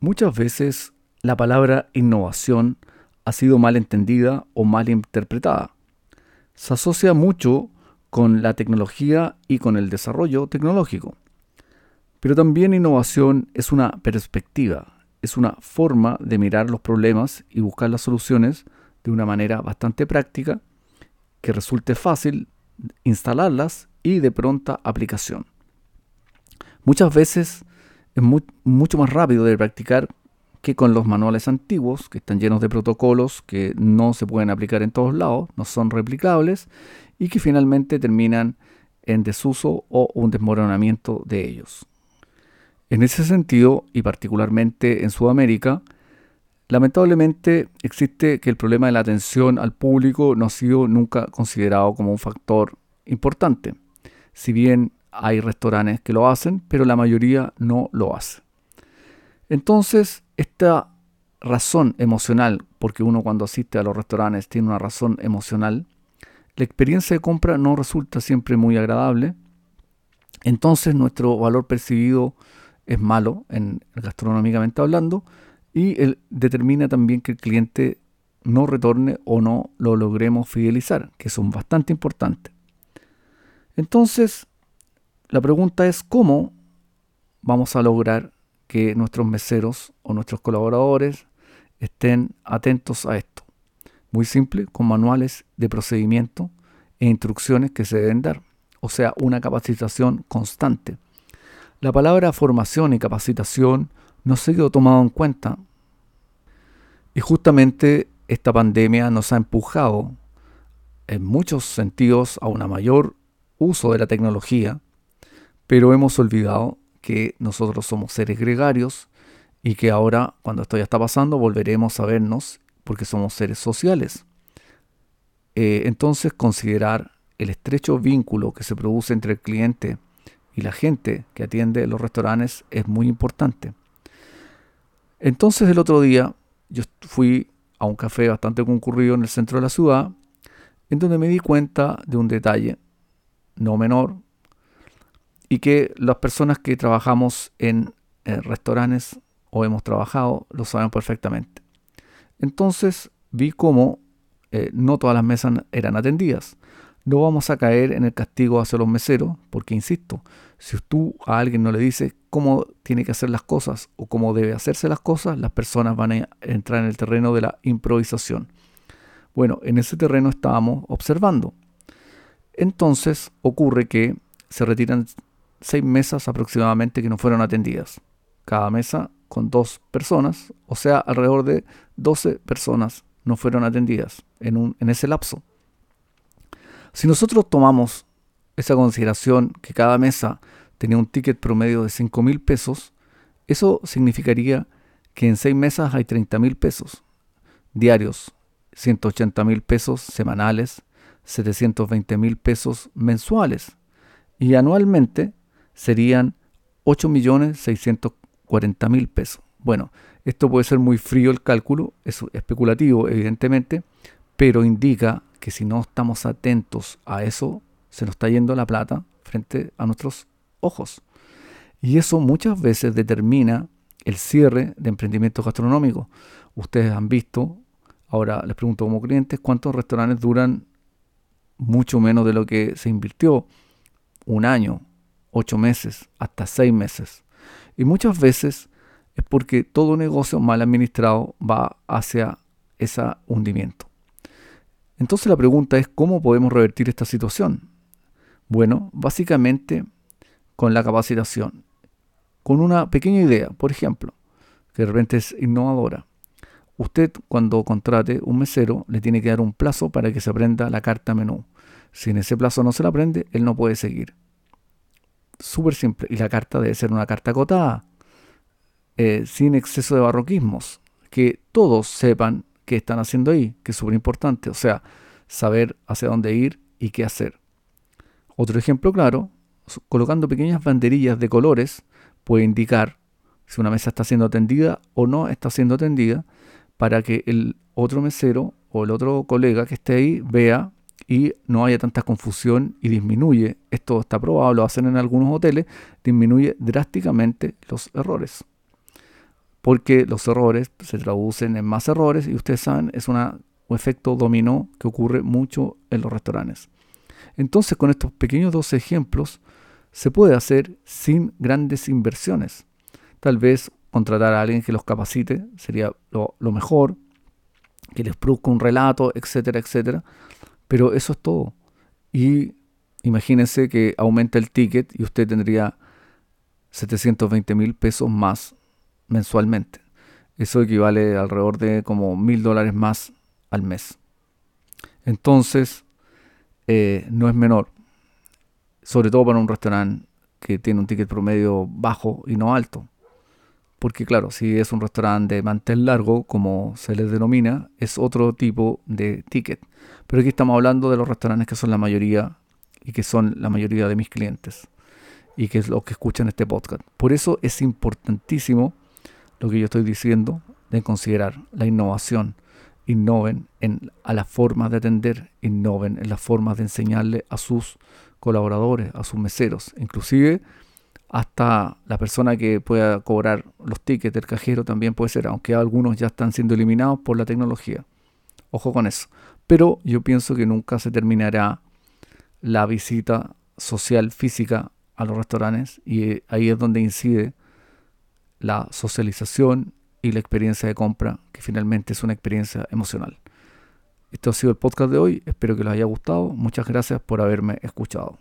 Muchas veces la palabra innovación ha sido mal entendida o mal interpretada. Se asocia mucho con la tecnología y con el desarrollo tecnológico. Pero también innovación es una perspectiva, es una forma de mirar los problemas y buscar las soluciones de una manera bastante práctica que resulte fácil instalarlas y de pronta aplicación. Muchas veces es mucho más rápido de practicar que con los manuales antiguos, que están llenos de protocolos que no se pueden aplicar en todos lados, no son replicables y que finalmente terminan en desuso o un desmoronamiento de ellos. En ese sentido, y particularmente en Sudamérica, lamentablemente existe que el problema de la atención al público no ha sido nunca considerado como un factor importante. Si bien hay restaurantes que lo hacen, pero la mayoría no lo hace. Entonces, esta razón emocional, porque uno cuando asiste a los restaurantes tiene una razón emocional, la experiencia de compra no resulta siempre muy agradable. Entonces nuestro valor percibido es malo, en, gastronómicamente hablando, y determina también que el cliente no retorne o no lo logremos fidelizar, que son bastante importantes. Entonces, la pregunta es cómo vamos a lograr que nuestros meseros o nuestros colaboradores estén atentos a esto. Muy simple, con manuales de procedimiento e instrucciones que se deben dar. O sea, una capacitación constante. La palabra formación y capacitación no se ha tomado en cuenta. Y justamente esta pandemia nos ha empujado en muchos sentidos a un mayor uso de la tecnología pero hemos olvidado que nosotros somos seres gregarios y que ahora, cuando esto ya está pasando, volveremos a vernos porque somos seres sociales. Eh, entonces, considerar el estrecho vínculo que se produce entre el cliente y la gente que atiende los restaurantes es muy importante. Entonces, el otro día yo fui a un café bastante concurrido en el centro de la ciudad, en donde me di cuenta de un detalle no menor, y que las personas que trabajamos en restaurantes o hemos trabajado lo saben perfectamente. Entonces vi cómo eh, no todas las mesas eran atendidas. No vamos a caer en el castigo hacia los meseros, porque insisto, si tú a alguien no le dices cómo tiene que hacer las cosas o cómo debe hacerse las cosas, las personas van a entrar en el terreno de la improvisación. Bueno, en ese terreno estábamos observando. Entonces ocurre que se retiran seis mesas aproximadamente que no fueron atendidas. Cada mesa con dos personas, o sea, alrededor de 12 personas no fueron atendidas en, un, en ese lapso. Si nosotros tomamos esa consideración que cada mesa tenía un ticket promedio de 5 mil pesos, eso significaría que en seis mesas hay 30 mil pesos diarios, 180 mil pesos semanales, 720 mil pesos mensuales. Y anualmente serían 8.640.000 pesos. Bueno, esto puede ser muy frío el cálculo, es especulativo evidentemente, pero indica que si no estamos atentos a eso, se nos está yendo la plata frente a nuestros ojos. Y eso muchas veces determina el cierre de emprendimientos gastronómicos. Ustedes han visto, ahora les pregunto como clientes, cuántos restaurantes duran mucho menos de lo que se invirtió. Un año, ocho meses, hasta seis meses. Y muchas veces es porque todo negocio mal administrado va hacia ese hundimiento. Entonces la pregunta es cómo podemos revertir esta situación. Bueno, básicamente con la capacitación, con una pequeña idea, por ejemplo, que de repente es innovadora. Usted cuando contrate un mesero le tiene que dar un plazo para que se aprenda la carta menú. Si en ese plazo no se la aprende, él no puede seguir súper simple. Y la carta debe ser una carta acotada, eh, sin exceso de barroquismos. Que todos sepan qué están haciendo ahí, que es súper importante. O sea, saber hacia dónde ir y qué hacer. Otro ejemplo claro, colocando pequeñas banderillas de colores puede indicar si una mesa está siendo atendida o no está siendo atendida para que el otro mesero o el otro colega que esté ahí vea y no haya tanta confusión y disminuye, esto está probado, lo hacen en algunos hoteles, disminuye drásticamente los errores. porque los errores se traducen en más errores y ustedes saben, es un efecto dominó que ocurre mucho en los restaurantes. Entonces, con estos pequeños dos ejemplos, se puede hacer sin grandes inversiones. Tal vez contratar a alguien que los capacite sería lo, lo mejor, que les produzca un relato, etcétera, etcétera. Pero eso es todo. Y imagínense que aumenta el ticket y usted tendría 720 mil pesos más mensualmente. Eso equivale alrededor de como mil dólares más al mes. Entonces, eh, no es menor. Sobre todo para un restaurante que tiene un ticket promedio bajo y no alto. Porque claro, si es un restaurante de mantel largo, como se les denomina, es otro tipo de ticket. Pero aquí estamos hablando de los restaurantes que son la mayoría y que son la mayoría de mis clientes y que es lo que escuchan este podcast. Por eso es importantísimo lo que yo estoy diciendo de considerar la innovación. Innoven en, a las formas de atender, innoven en las formas de enseñarle a sus colaboradores, a sus meseros, inclusive hasta la persona que pueda cobrar los tickets del cajero también puede ser, aunque algunos ya están siendo eliminados por la tecnología. Ojo con eso. Pero yo pienso que nunca se terminará la visita social física a los restaurantes y ahí es donde incide la socialización y la experiencia de compra, que finalmente es una experiencia emocional. Esto ha sido el podcast de hoy, espero que les haya gustado, muchas gracias por haberme escuchado.